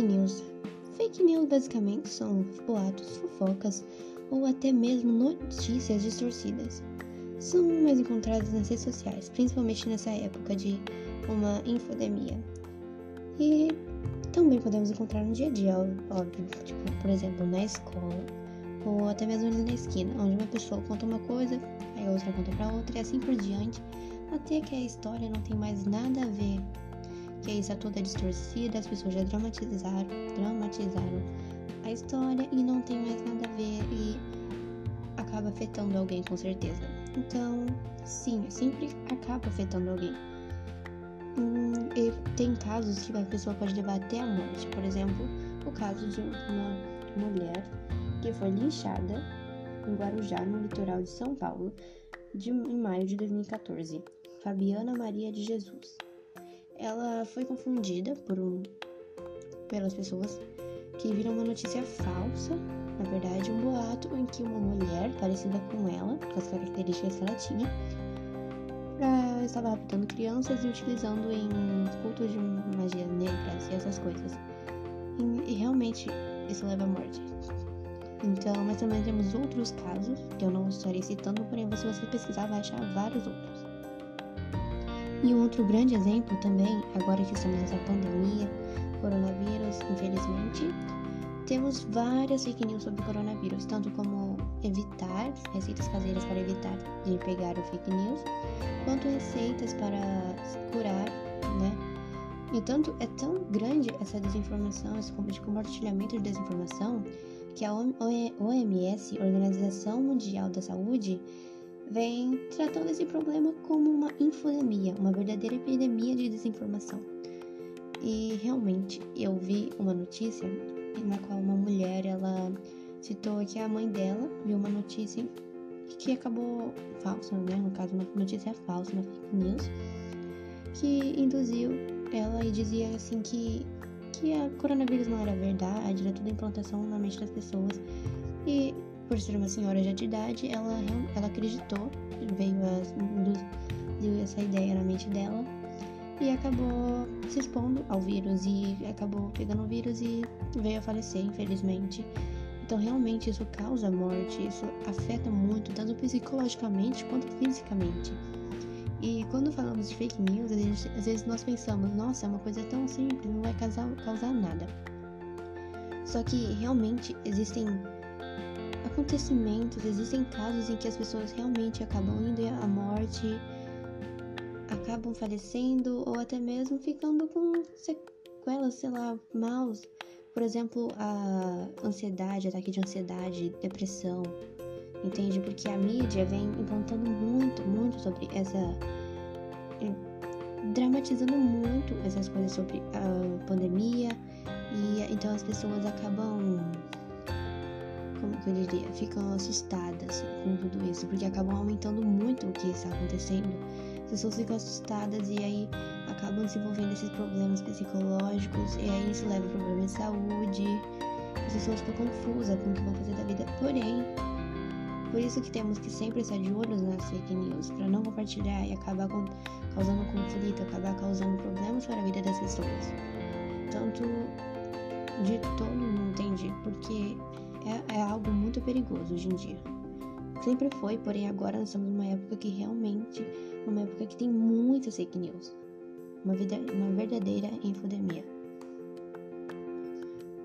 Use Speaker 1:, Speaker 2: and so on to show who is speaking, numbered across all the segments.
Speaker 1: Fake news. Fake news basicamente são boatos, fofocas ou até mesmo notícias distorcidas. São mais encontradas nas redes sociais, principalmente nessa época de uma infodemia. E também podemos encontrar no dia a dia, óbvio, tipo, por exemplo, na escola ou até mesmo ali na esquina, onde uma pessoa conta uma coisa, aí a outra conta para outra e assim por diante, até que a história não tem mais nada a ver que isso é toda distorcida, as pessoas já dramatizaram, dramatizaram a história e não tem mais nada a ver e acaba afetando alguém com certeza. Então, sim, sempre acaba afetando alguém. Hum, e tem casos que a pessoa pode levar até a morte. Por exemplo, o caso de uma mulher que foi linchada em Guarujá, no litoral de São Paulo, de, em maio de 2014. Fabiana Maria de Jesus ela foi confundida por um, pelas pessoas que viram uma notícia falsa, na verdade, um boato em que uma mulher parecida com ela, com as características que ela tinha, pra, estava raptando crianças e utilizando em cultos de magia negras e essas coisas. E, e realmente isso leva à morte. Então, mas também temos outros casos, que eu não estarei citando, porém, se você pesquisar, vai achar vários outros. E um outro grande exemplo também, agora que estamos nessa pandemia, coronavírus, infelizmente, temos várias fake news sobre coronavírus, tanto como evitar, receitas caseiras para evitar de pegar o fake news, quanto receitas para curar, né? E tanto é tão grande essa desinformação, esse compartilhamento de desinformação, que a OMS, Organização Mundial da Saúde, vem tratando esse problema como uma infodemia, uma verdadeira epidemia de desinformação. E realmente eu vi uma notícia na qual uma mulher ela citou que a mãe dela viu uma notícia que acabou falsa, né? No caso, uma notícia falsa, uma fake news, que induziu ela e dizia assim que que a coronavírus não era verdade, era tudo implantação na mente das pessoas. E por ser uma senhora já de idade, ela, ela acreditou, veio a, essa ideia na mente dela e acabou se expondo ao vírus e acabou pegando o vírus e veio a falecer, infelizmente. Então, realmente, isso causa morte, isso afeta muito, tanto psicologicamente quanto fisicamente. E quando falamos de fake news, gente, às vezes nós pensamos, nossa, é uma coisa tão simples, não vai causar, causar nada. Só que realmente existem acontecimentos, existem casos em que as pessoas realmente acabam indo à morte, acabam falecendo ou até mesmo ficando com sequelas, sei lá, maus. Por exemplo, a ansiedade, ataque de ansiedade, depressão, entende? Porque a mídia vem implantando muito, muito sobre essa. dramatizando muito essas coisas sobre a pandemia, e então as pessoas acabam que eu diria, ficam assustadas com tudo isso, porque acabam aumentando muito o que está acontecendo. As pessoas ficam assustadas e aí acabam desenvolvendo esses problemas psicológicos, e aí isso leva a problemas de saúde. As pessoas ficam confusas com o que vão fazer da vida. Porém, por isso que temos que sempre estar de olho nas fake news, para não compartilhar e acabar com, causando conflito, acabar causando problemas para a vida das pessoas. Tanto de todo mundo, entende? Porque é, é algo muito perigoso hoje em dia. Sempre foi, porém agora nós estamos numa época que realmente, uma época que tem muitas fake news. Uma, vida, uma verdadeira infodemia.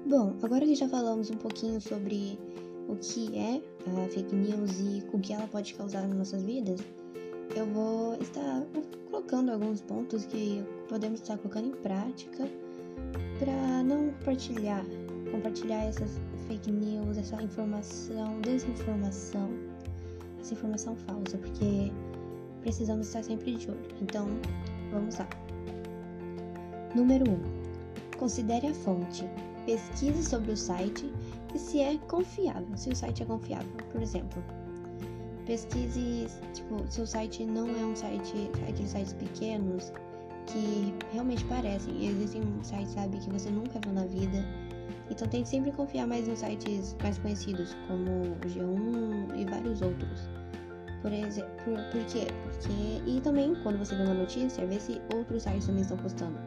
Speaker 1: Bom, agora que já falamos um pouquinho sobre o que é a fake news e o que ela pode causar nas nossas vidas, eu vou estar colocando alguns pontos que podemos estar colocando em prática para não compartilhar, compartilhar essas fake news, essa informação, desinformação, essa informação falsa, porque precisamos estar sempre de olho. Então, vamos lá. Número 1. Um, considere a fonte. Pesquise sobre o site e se é confiável, se o site é confiável. Por exemplo, pesquise, tipo, se o site não é um site, aqueles sites pequenos que realmente parecem. Existem sites, sabe, que você nunca viu na vida então tente sempre confiar mais nos sites mais conhecidos, como o G1 e vários outros. Por exemplo, por, por quê? Porque. E também, quando você vê uma notícia, vê se outros sites também estão postando.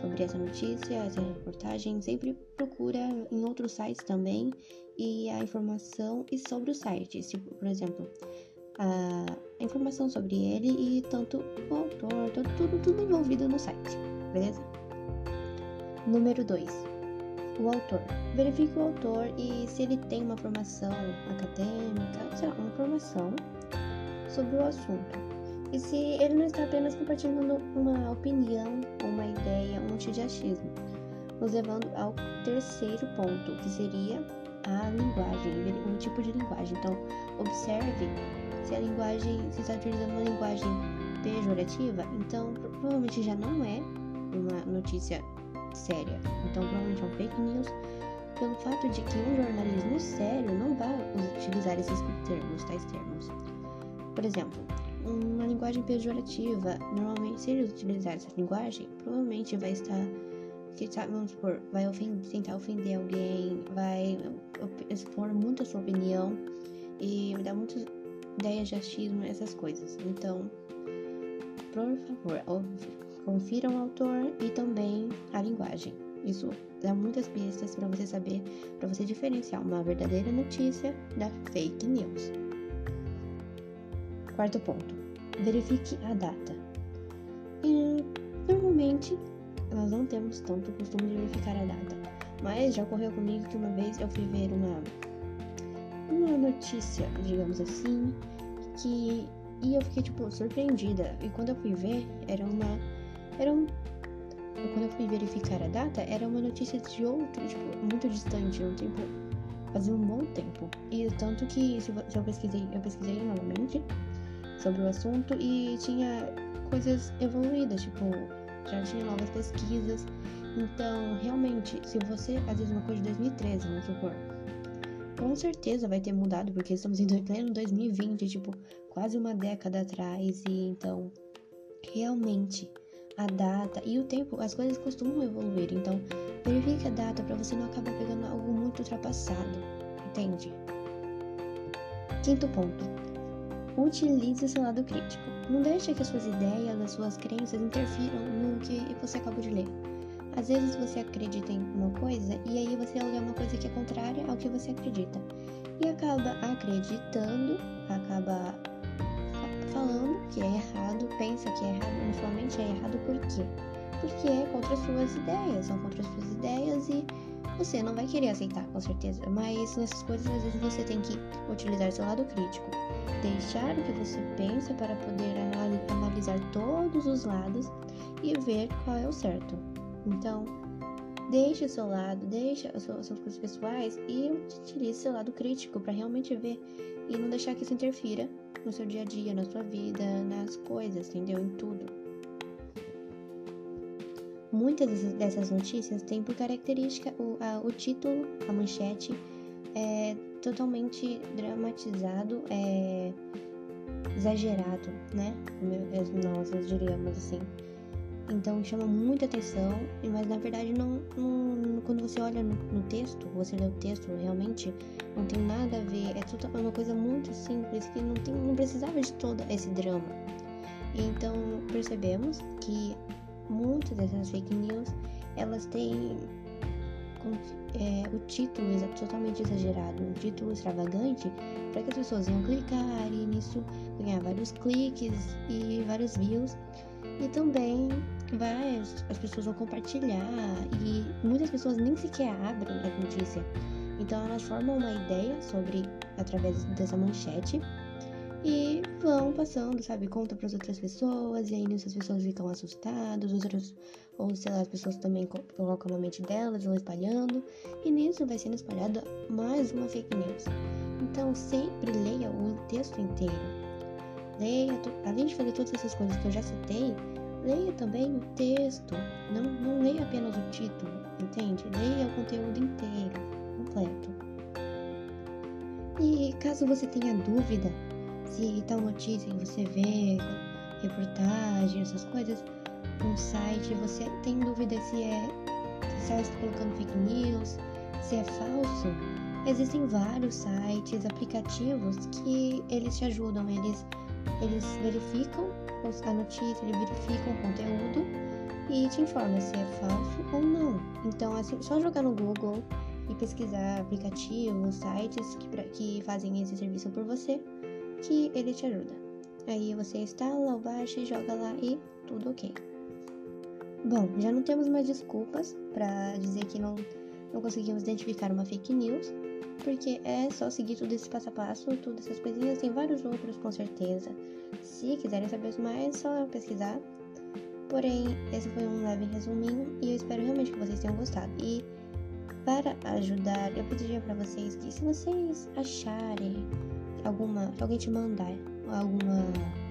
Speaker 1: sobre essa notícia, essa reportagem, sempre procura em outros sites também e a informação e sobre o site. Se, por exemplo, a informação sobre ele e tanto o autor, tudo, tudo envolvido no site, beleza? Número 2. O autor. Verifique o autor e se ele tem uma formação acadêmica, sei lá, uma formação sobre o assunto. E se ele não está apenas compartilhando uma opinião, uma ideia, um de achismo, nos levando ao terceiro ponto, que seria a linguagem, um tipo de linguagem. Então, observe se a linguagem, se está utilizando uma linguagem pejorativa, então provavelmente já não é uma notícia séria. Então, provavelmente é um fake news pelo fato de que um jornalismo sério não vai utilizar esses termos, tais termos. Por exemplo, uma linguagem pejorativa, normalmente, se ele utilizar essa linguagem, provavelmente vai estar, vamos supor, vai ofender, tentar ofender alguém, vai expor muito a sua opinião e dar muitas ideias de achismo, essas coisas. Então, por favor, confiram o autor e também a linguagem. Isso dá muitas pistas para você saber, para você diferenciar uma verdadeira notícia da fake news. Quarto ponto: verifique a data. E, normalmente, nós não temos tanto costume de verificar a data, mas já ocorreu comigo que uma vez eu fui ver uma uma notícia, digamos assim, que e eu fiquei tipo surpreendida. E quando eu fui ver, era uma era um quando eu fui verificar a data, era uma notícia de outro, tipo, muito distante, um tempo fazia um bom tempo. E tanto que se eu pesquisei, eu pesquisei novamente sobre o assunto e tinha coisas evoluídas, tipo, já tinha novas pesquisas. Então, realmente, se você, às vezes uma coisa de 2013, vamos supor, com certeza vai ter mudado, porque estamos em pleno 2020, tipo, quase uma década atrás, e então, realmente, a data e o tempo, as coisas costumam evoluir, então, verifique a data para você não acabar pegando algo muito ultrapassado, entende? Quinto ponto. Utilize seu lado crítico. Não deixe que as suas ideias, as suas crenças interfiram no que você acabou de ler. Às vezes você acredita em uma coisa e aí você lê uma coisa que é contrária ao que você acredita. E acaba acreditando, acaba falando que é errado, pensa que é errado, mas sua mente é errado por quê? Porque é contra as suas ideias, são contra as suas ideias e você não vai querer aceitar, com certeza. Mas nessas coisas, às vezes você tem que utilizar seu lado crítico, deixar o que você pensa para poder analisar todos os lados e ver qual é o certo. Então, deixe o seu lado, deixe as suas coisas pessoais e utilize seu lado crítico para realmente ver e não deixar que isso interfira no seu dia a dia, na sua vida, nas coisas, entendeu? Em tudo. Muitas dessas notícias têm por característica o, a, o título, a manchete, é totalmente dramatizado, é exagerado, né? Nós diríamos assim. Então chama muita atenção, mas na verdade não, não quando você olha no, no, texto, você lê o texto, realmente não tem nada a ver, é, tudo, é uma coisa muito simples que não, tem, não precisava de todo esse drama. Então percebemos que muitas dessas fake news elas têm é, o título totalmente exagerado, um título extravagante, para que as pessoas iam clicar e nisso ganhar vários cliques e vários views. E também vai, as pessoas vão compartilhar e muitas pessoas nem sequer abrem a notícia. Então elas formam uma ideia sobre através dessa manchete e vão passando, sabe, conta para as outras pessoas e aí nisso as pessoas ficam assustadas, outras ou sei lá, as pessoas também colocam na mente delas, vão espalhando e nisso vai sendo espalhada mais uma fake news. Então sempre leia o texto inteiro Leia, além de fazer todas essas coisas que eu já citei, leia também o texto. Não, não leia apenas o título, entende? Leia o conteúdo inteiro, completo. E caso você tenha dúvida se tal notícia que você vê, reportagem, essas coisas, no site, você tem dúvida se é se está colocando fake news, se é falso, existem vários sites, aplicativos que eles te ajudam, eles eles verificam a notícia, eles verificam o conteúdo e te informa se é falso ou não. Então, assim, só jogar no Google e pesquisar aplicativos, sites que, que fazem esse serviço por você, que ele te ajuda. Aí você instala, baixa joga lá e tudo ok. Bom, já não temos mais desculpas para dizer que não, não conseguimos identificar uma fake news, porque é só seguir tudo esse passo a passo, todas essas coisinhas, tem vários outros com certeza. Se quiserem saber mais, é só pesquisar. Porém, esse foi um leve resuminho e eu espero realmente que vocês tenham gostado. E para ajudar, eu pediria para vocês que se vocês acharem alguma, alguém te mandar alguma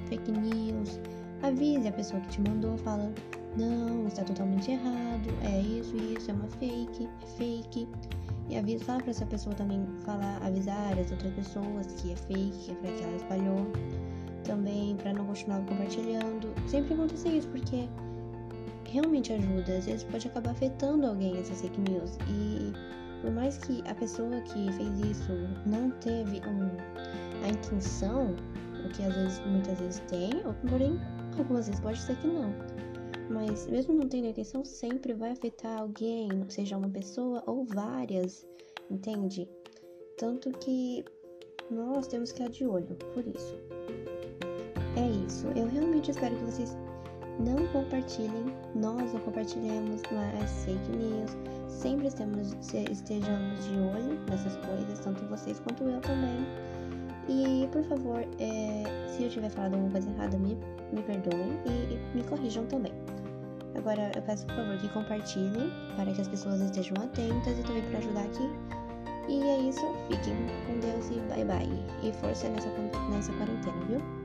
Speaker 1: fake news, avise a pessoa que te mandou, fala não, está totalmente errado, é isso, isso, é uma fake, é fake. E avisa, fala pra essa pessoa também falar, avisar as outras pessoas que é fake, que é que ela espalhou. Também para não continuar compartilhando. Sempre acontecer isso, porque realmente ajuda. Às vezes pode acabar afetando alguém essas fake news. E por mais que a pessoa que fez isso não teve um, a intenção, o que às vezes, muitas vezes tem, porém, algumas vezes pode ser que não. Mas mesmo não tendo intenção, sempre vai afetar alguém, seja uma pessoa ou várias, entende? Tanto que nós temos que estar de olho por isso. É isso. Eu realmente espero que vocês não compartilhem, nós não compartilhemos mais fake news. Sempre estamos, estejamos de olho nessas coisas, tanto vocês quanto eu também. E por favor, é, se eu tiver falado alguma coisa errada, me, me perdoem e, e me corrijam também. Agora eu peço por favor que compartilhem para que as pessoas estejam atentas e também para ajudar aqui. E é isso, fiquem com Deus e bye bye. E força nessa, nessa quarentena, viu?